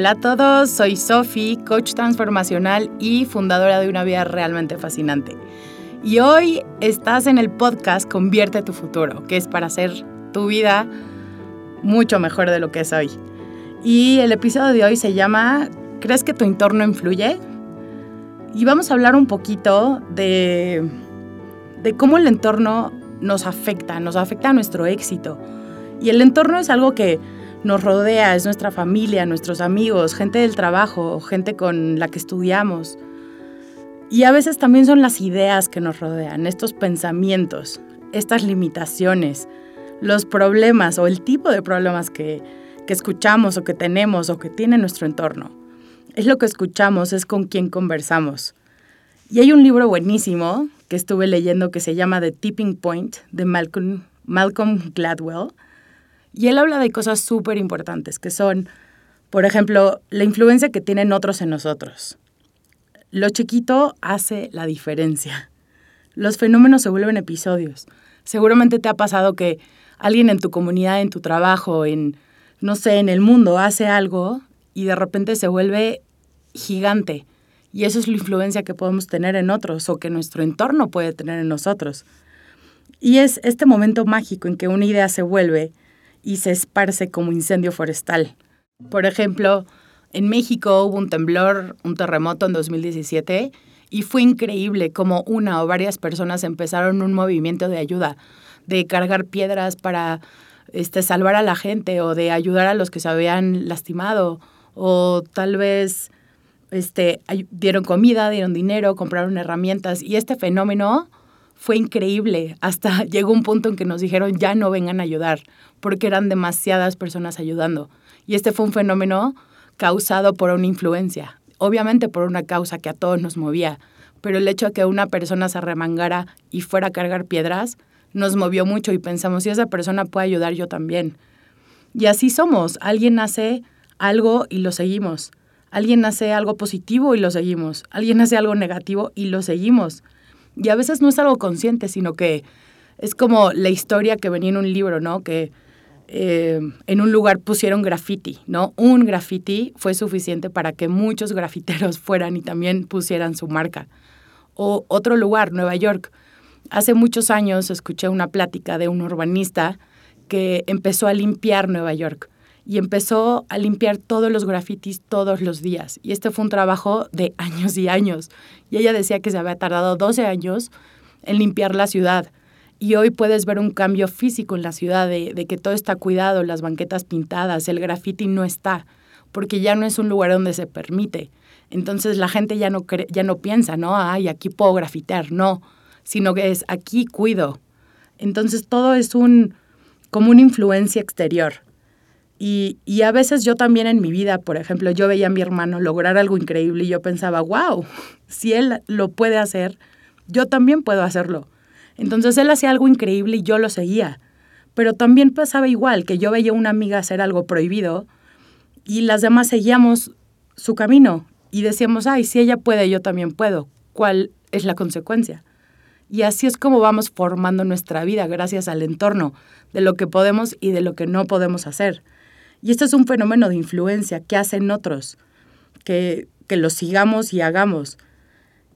Hola a todos, soy Sofi, coach transformacional y fundadora de una vida realmente fascinante. Y hoy estás en el podcast Convierte tu futuro, que es para hacer tu vida mucho mejor de lo que es hoy. Y el episodio de hoy se llama ¿Crees que tu entorno influye? Y vamos a hablar un poquito de, de cómo el entorno nos afecta, nos afecta a nuestro éxito. Y el entorno es algo que nos rodea, es nuestra familia, nuestros amigos, gente del trabajo, gente con la que estudiamos. Y a veces también son las ideas que nos rodean, estos pensamientos, estas limitaciones, los problemas o el tipo de problemas que, que escuchamos o que tenemos o que tiene nuestro entorno. Es lo que escuchamos, es con quien conversamos. Y hay un libro buenísimo que estuve leyendo que se llama The Tipping Point de Malcolm, Malcolm Gladwell y él habla de cosas súper importantes, que son, por ejemplo, la influencia que tienen otros en nosotros. Lo chiquito hace la diferencia. Los fenómenos se vuelven episodios. Seguramente te ha pasado que alguien en tu comunidad, en tu trabajo, en, no sé, en el mundo hace algo y de repente se vuelve gigante. Y eso es la influencia que podemos tener en otros o que nuestro entorno puede tener en nosotros. Y es este momento mágico en que una idea se vuelve y se esparce como incendio forestal. Por ejemplo, en México hubo un temblor, un terremoto en 2017 y fue increíble como una o varias personas empezaron un movimiento de ayuda, de cargar piedras para este, salvar a la gente o de ayudar a los que se habían lastimado o tal vez este, dieron comida, dieron dinero, compraron herramientas y este fenómeno fue increíble. Hasta llegó un punto en que nos dijeron ya no vengan a ayudar, porque eran demasiadas personas ayudando. Y este fue un fenómeno causado por una influencia, obviamente por una causa que a todos nos movía, pero el hecho de que una persona se remangara y fuera a cargar piedras nos movió mucho y pensamos, si esa persona puede ayudar, yo también. Y así somos, alguien hace algo y lo seguimos, alguien hace algo positivo y lo seguimos, alguien hace algo negativo y lo seguimos. Y a veces no es algo consciente, sino que es como la historia que venía en un libro, ¿no? Que eh, en un lugar pusieron graffiti, ¿no? Un graffiti fue suficiente para que muchos grafiteros fueran y también pusieran su marca. O otro lugar, Nueva York. Hace muchos años escuché una plática de un urbanista que empezó a limpiar Nueva York y empezó a limpiar todos los grafitis todos los días. Y este fue un trabajo de años y años. Y ella decía que se había tardado 12 años en limpiar la ciudad. Y hoy puedes ver un cambio físico en la ciudad, de, que todo está cuidado, las banquetas pintadas, el grafiti no está, porque ya no es un lugar donde se permite. Entonces la gente ya no, ya no piensa, ¿no? Ay, aquí puedo grafitear, no, sino que es aquí cuido. Entonces todo es un, como una influencia exterior. Y, y, a veces yo también en mi vida, por ejemplo, yo veía a mi hermano lograr algo increíble y yo pensaba, wow, si él lo puede hacer, yo también puedo hacerlo. Entonces él hacía algo increíble y yo lo seguía. Pero también pasaba igual, que yo veía a una amiga hacer algo prohibido y las demás seguíamos su camino y decíamos, ay, si ella puede, yo también puedo. ¿Cuál es la consecuencia? Y así es como vamos formando nuestra vida gracias al entorno, de lo que podemos y de lo que no podemos hacer. Y esto es un fenómeno de influencia que hacen otros, que, que lo sigamos y hagamos.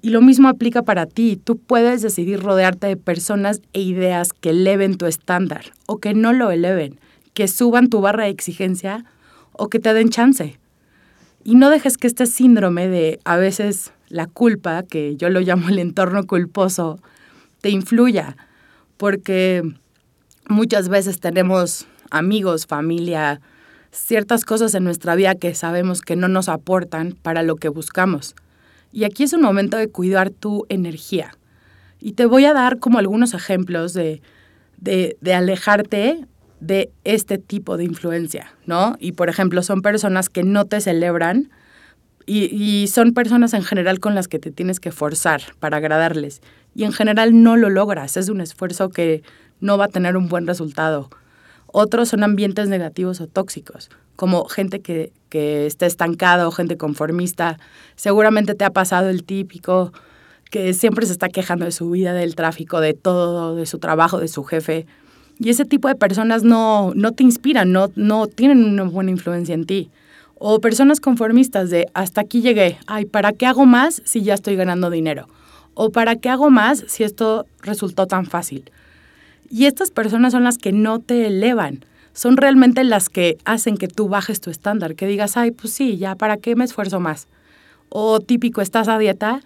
Y lo mismo aplica para ti. Tú puedes decidir rodearte de personas e ideas que eleven tu estándar o que no lo eleven, que suban tu barra de exigencia o que te den chance. Y no dejes que este síndrome de a veces la culpa, que yo lo llamo el entorno culposo, te influya, porque muchas veces tenemos amigos, familia, ciertas cosas en nuestra vida que sabemos que no nos aportan para lo que buscamos. Y aquí es un momento de cuidar tu energía. Y te voy a dar como algunos ejemplos de, de, alejarte de este tipo de influencia, ¿no? Y por ejemplo, son personas que no te celebran y, y, son personas en general con las que te tienes que forzar para agradarles. Y en general no lo logras, es un esfuerzo que no va a tener un buen resultado. Otros son ambientes negativos o tóxicos, como gente que, que está estancada o gente conformista. Seguramente te ha pasado el típico que siempre se está quejando de su vida, del tráfico, de todo, de su trabajo, de su jefe. Y ese tipo de personas no, no te inspiran, no, no tienen una buena influencia en ti. O personas conformistas de hasta aquí llegué, ay, ¿para qué hago más si ya estoy ganando dinero? ¿O para qué hago más si esto resultó tan fácil? Y estas personas son las que no te elevan, son realmente las que hacen que tú bajes tu estándar, que digas, ay, pues sí, ya, ¿para qué me esfuerzo más? O típico, estás a dieta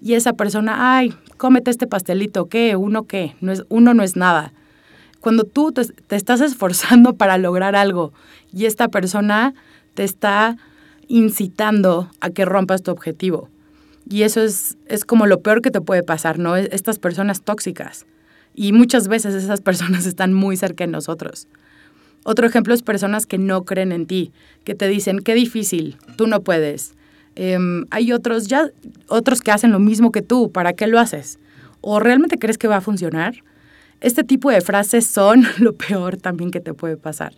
y esa persona, ay, cómete este pastelito, ¿qué? ¿Uno qué? No es, uno no es nada. Cuando tú te, estás esforzando para lograr algo y esta persona te está incitando a que rompas tu objetivo. Y eso es, es como lo peor que te puede pasar, ¿no? Estas personas tóxicas. Y muchas veces esas personas están muy cerca de nosotros. Otro ejemplo es personas que no creen en ti, que te dicen, qué difícil, tú no puedes. Em, hay otros, ya, otros que hacen lo mismo que tú, ¿para qué lo haces? ¿O realmente crees que va a funcionar? Este tipo de frases son lo peor también que te puede pasar.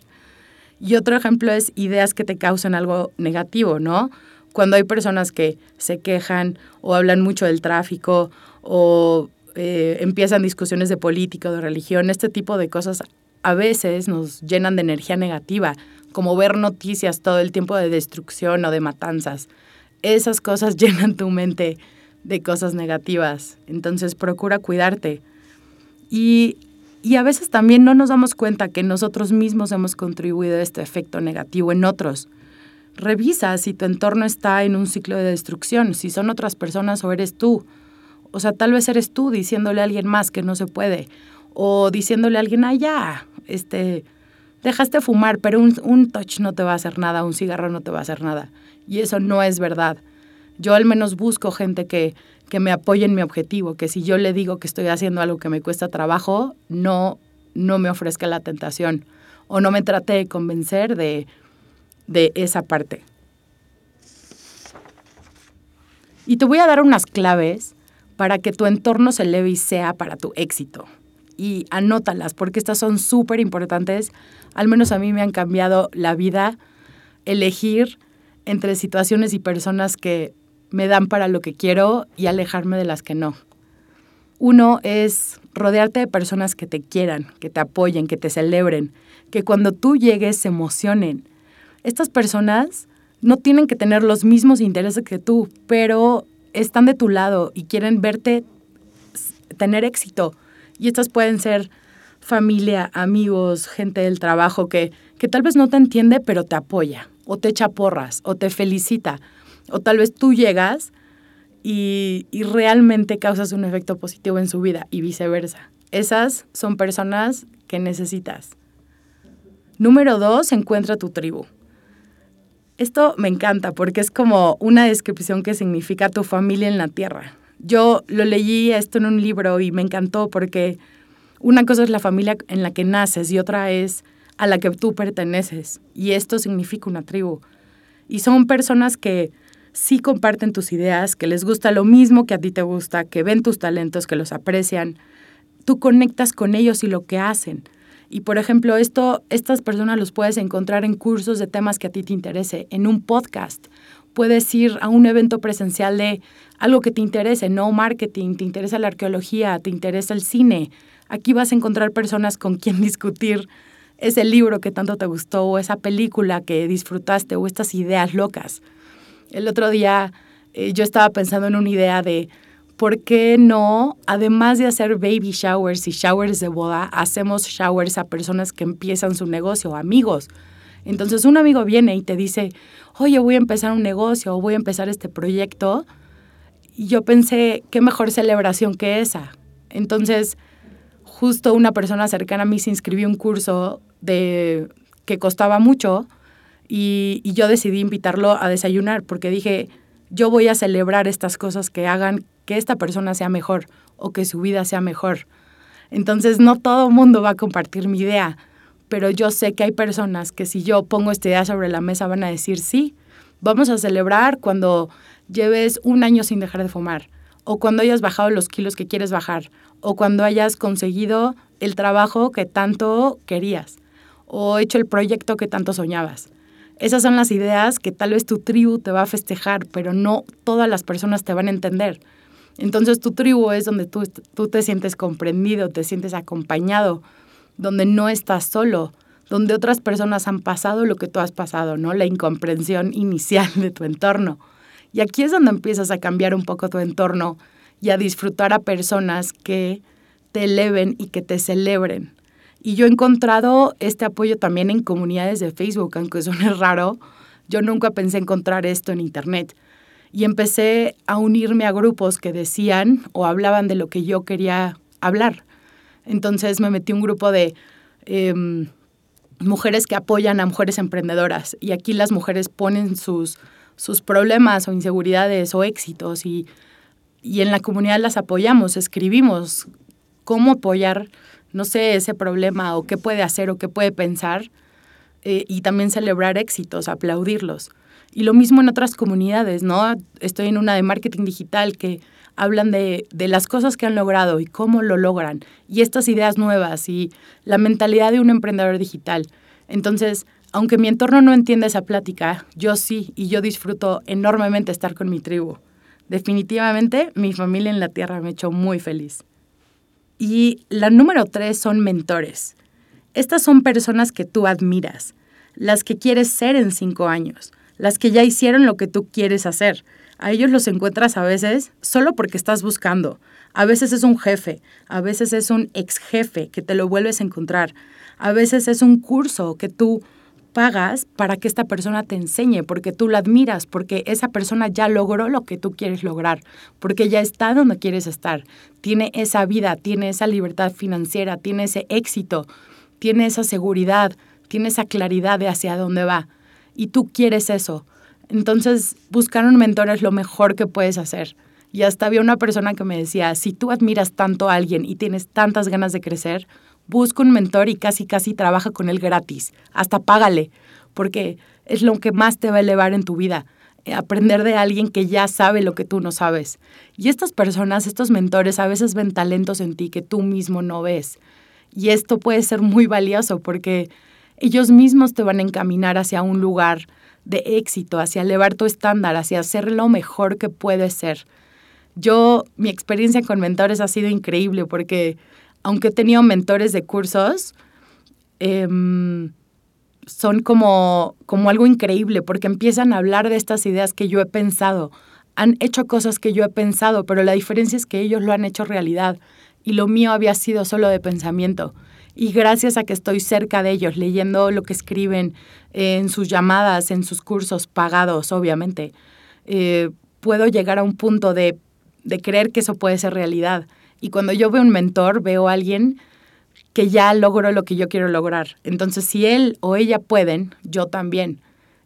Y otro ejemplo es ideas que te causan algo negativo, ¿no? Cuando hay personas que se quejan o hablan mucho del tráfico o eh, empiezan discusiones de política o de religión, este tipo de cosas a veces nos llenan de energía negativa, como ver noticias todo el tiempo de destrucción o de matanzas. Esas cosas llenan tu mente de cosas negativas, entonces procura cuidarte. Y, y a veces también no nos damos cuenta que nosotros mismos hemos contribuido a este efecto negativo en otros. Revisa si tu entorno está en un ciclo de destrucción, si son otras personas o eres tú. O sea, tal vez eres tú diciéndole a alguien más que no se puede. O diciéndole a alguien, ah, ya, este, dejaste fumar, pero un, un touch no te va a hacer nada, un cigarro no te va a hacer nada. Y eso no es verdad. Yo al menos busco gente que, que me apoye en mi objetivo, que si yo le digo que estoy haciendo algo que me cuesta trabajo, no, no me ofrezca la tentación o no me trate de convencer de de esa parte. Y te voy a dar unas claves para que tu entorno se eleve y sea para tu éxito. Y anótalas, porque estas son súper importantes. Al menos a mí me han cambiado la vida elegir entre situaciones y personas que me dan para lo que quiero y alejarme de las que no. Uno es rodearte de personas que te quieran, que te apoyen, que te celebren, que cuando tú llegues se emocionen, estas personas no tienen que tener los mismos intereses que tú, pero están de tu lado y quieren verte tener éxito. Y estas pueden ser familia, amigos, gente del trabajo que, que tal vez no te entiende, pero te apoya, o te echa porras, o te felicita, o tal vez tú llegas y, y realmente causas un efecto positivo en su vida y viceversa. Esas son personas que necesitas. Número dos, encuentra tu tribu. Esto me encanta porque es como una descripción que significa tu familia en la tierra. Yo lo leí esto en un libro y me encantó porque una cosa es la familia en la que naces y otra es a la que tú perteneces. Y esto significa una tribu. Y son personas que sí comparten tus ideas, que les gusta lo mismo que a ti te gusta, que ven tus talentos, que los aprecian. Tú conectas con ellos y lo que hacen. Y por ejemplo, esto, estas personas los puedes encontrar en cursos de temas que a ti te interese, en un podcast. Puedes ir a un evento presencial de algo que te interese, no marketing, te interesa la arqueología, te interesa el cine. Aquí vas a encontrar personas con quien discutir ese libro que tanto te gustó o esa película que disfrutaste o estas ideas locas. El otro día eh, yo estaba pensando en una idea de ¿por qué no, además de hacer baby showers y showers de boda, hacemos showers a personas que empiezan su negocio, amigos? Entonces un amigo viene y te dice, oye, voy a empezar un negocio o voy a empezar este proyecto. Y yo pensé, qué mejor celebración que esa. Entonces, justo una persona cercana a mí se inscribió un curso de, que costaba mucho y, y yo decidí invitarlo a desayunar porque dije, yo voy a celebrar estas cosas que hagan que esta persona sea mejor o que su vida sea mejor. Entonces no todo el mundo va a compartir mi idea, pero yo sé que hay personas que si yo pongo esta idea sobre la mesa van a decir sí, vamos a celebrar cuando lleves un año sin dejar de fumar, o cuando hayas bajado los kilos que quieres bajar, o cuando hayas conseguido el trabajo que tanto querías, o hecho el proyecto que tanto soñabas. Esas son las ideas que tal vez tu tribu te va a festejar, pero no todas las personas te van a entender. Entonces tu tribu es donde tú, tú te sientes comprendido, te sientes acompañado, donde no estás solo, donde otras personas han pasado lo que tú has pasado, ¿no? La incomprensión inicial de tu entorno. Y aquí es donde empiezas a cambiar un poco tu entorno y a disfrutar a personas que te eleven y que te celebren. Y yo he encontrado este apoyo también en comunidades de Facebook, aunque suene raro, yo nunca pensé encontrar esto en Internet. Y empecé a unirme a grupos que decían o hablaban de lo que yo quería hablar. Entonces me metí un grupo de em, mujeres que apoyan a mujeres emprendedoras. Y aquí las mujeres ponen sus, sus problemas o inseguridades o éxitos y, y en la comunidad las apoyamos, escribimos cómo apoyar, no sé, ese problema o qué puede hacer o qué puede pensar eh, y también celebrar éxitos, aplaudirlos. Y lo mismo en otras comunidades, ¿no? Estoy en una de marketing digital que hablan de, de, las cosas que han logrado y cómo lo logran, y estas ideas nuevas y la mentalidad de un emprendedor digital. Entonces, aunque mi entorno no entienda esa plática, yo sí, y yo disfruto enormemente estar con mi tribu. Definitivamente, mi familia en la Tierra me ha hecho muy feliz. Y la número tres son mentores. Estas son personas que tú admiras, las que quieres ser en cinco años, las que ya hicieron lo que tú quieres hacer. A ellos los encuentras a veces solo porque estás buscando. A veces es un jefe, a veces es un ex jefe que te lo vuelves a encontrar. A veces es un curso que tú pagas para que esta persona te enseñe, porque tú la admiras, porque esa persona ya logró lo que tú quieres lograr, porque ya está donde quieres estar, tiene esa vida, tiene esa libertad financiera, tiene ese éxito, tiene esa seguridad, tiene esa claridad de hacia dónde va. Y tú quieres eso. Entonces, buscar un mentor es lo mejor que puedes hacer. Y hasta había una persona que me decía, si tú admiras tanto a alguien y tienes tantas ganas de crecer, busca un mentor y casi, casi trabaja con él gratis. Hasta págale, porque es lo que más te va a elevar en tu vida. Eh, aprender de alguien que ya sabe lo que tú no sabes. Y estas personas, estos mentores, a veces ven talentos en ti que tú mismo no ves. Y esto puede ser muy valioso porque ellos mismos te van a encaminar hacia un lugar de éxito, hacia elevar tu estándar, hacia hacer lo mejor que puedes ser. Yo, mi experiencia con mentores ha sido increíble porque aunque he tenido mentores de cursos, em, son como, como algo increíble porque empiezan a hablar de estas ideas que yo he pensado. Han hecho cosas que yo he pensado, pero la diferencia es que ellos lo han hecho realidad y lo mío había sido solo de pensamiento. Y gracias a que estoy cerca de ellos, leyendo lo que escriben en sus llamadas, en sus cursos pagados, obviamente, eh, puedo llegar a un punto de, de creer que eso puede ser realidad. Y cuando yo veo un mentor, veo a alguien que ya logró lo que yo quiero lograr. Entonces, si él o ella pueden, yo también.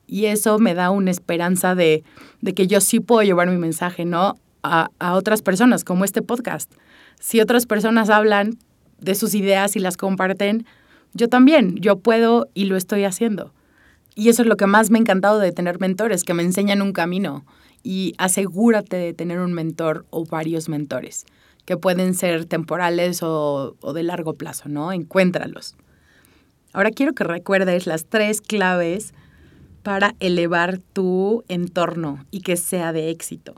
Y eso me da una esperanza de, de que yo sí puedo llevar mi mensaje, ¿no? A, a otras personas, como este podcast. Si otras personas hablan de sus ideas y las comparten, yo también, yo puedo y lo estoy haciendo. Y eso es lo que más me ha encantado de tener mentores, que me enseñan un camino. Y asegúrate de tener un mentor o varios mentores que pueden ser temporales o, de largo plazo, ¿no? Encuéntralos. Ahora quiero que recuerdes las tres claves para elevar tu entorno y que sea de éxito.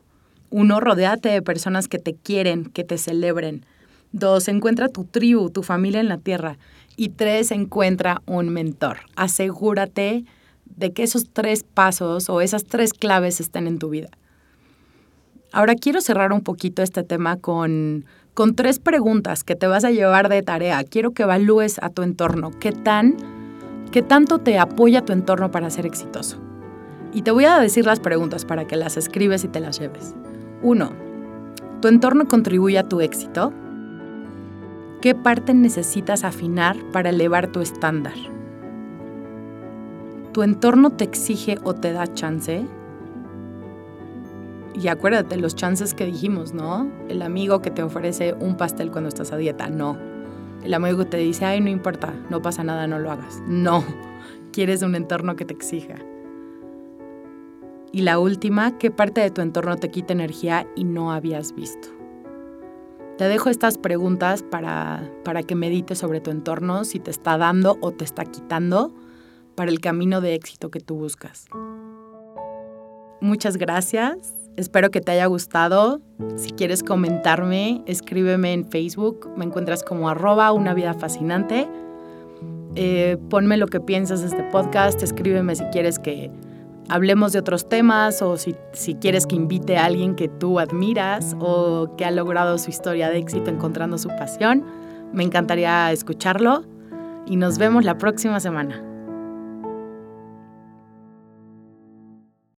Uno, rodéate de personas que te quieren, que te celebren. Dos, encuentra tu tribu, tu familia en la tierra. Y tres, encuentra un mentor. Asegúrate de que esos tres pasos o esas tres claves estén en tu vida. Ahora quiero cerrar un poquito este tema con, con tres preguntas que te vas a llevar de tarea. Quiero que evalúes a tu entorno. ¿Qué, tan, ¿Qué tanto te apoya tu entorno para ser exitoso? Y te voy a decir las preguntas para que las escribes y te las lleves. Uno, ¿tu entorno contribuye a tu éxito? ¿Qué parte necesitas afinar para elevar tu estándar? ¿Tu entorno te exige o te da chance? Y acuérdate, los chances que dijimos, ¿no? El amigo que te ofrece un pastel cuando estás a dieta, no. El amigo que te dice, ay, no importa, no pasa nada, no lo hagas. No, quieres un entorno que te exija. Y la última, ¿qué parte de tu entorno te quita energía y no habías visto? Te dejo estas preguntas para, para que medites sobre tu entorno, si te está dando o te está quitando para el camino de éxito que tú buscas. Muchas gracias Espero que te haya gustado. Si quieres comentarme, escríbeme en Facebook. Me encuentras como arroba una vida fascinante. Eh, ponme lo que piensas de este podcast, escríbeme si quieres que hablemos de otros temas o si, quieres que invite a alguien que tú admiras o que ha logrado su historia de éxito encontrando su pasión. Me encantaría escucharlo y nos vemos la próxima semana.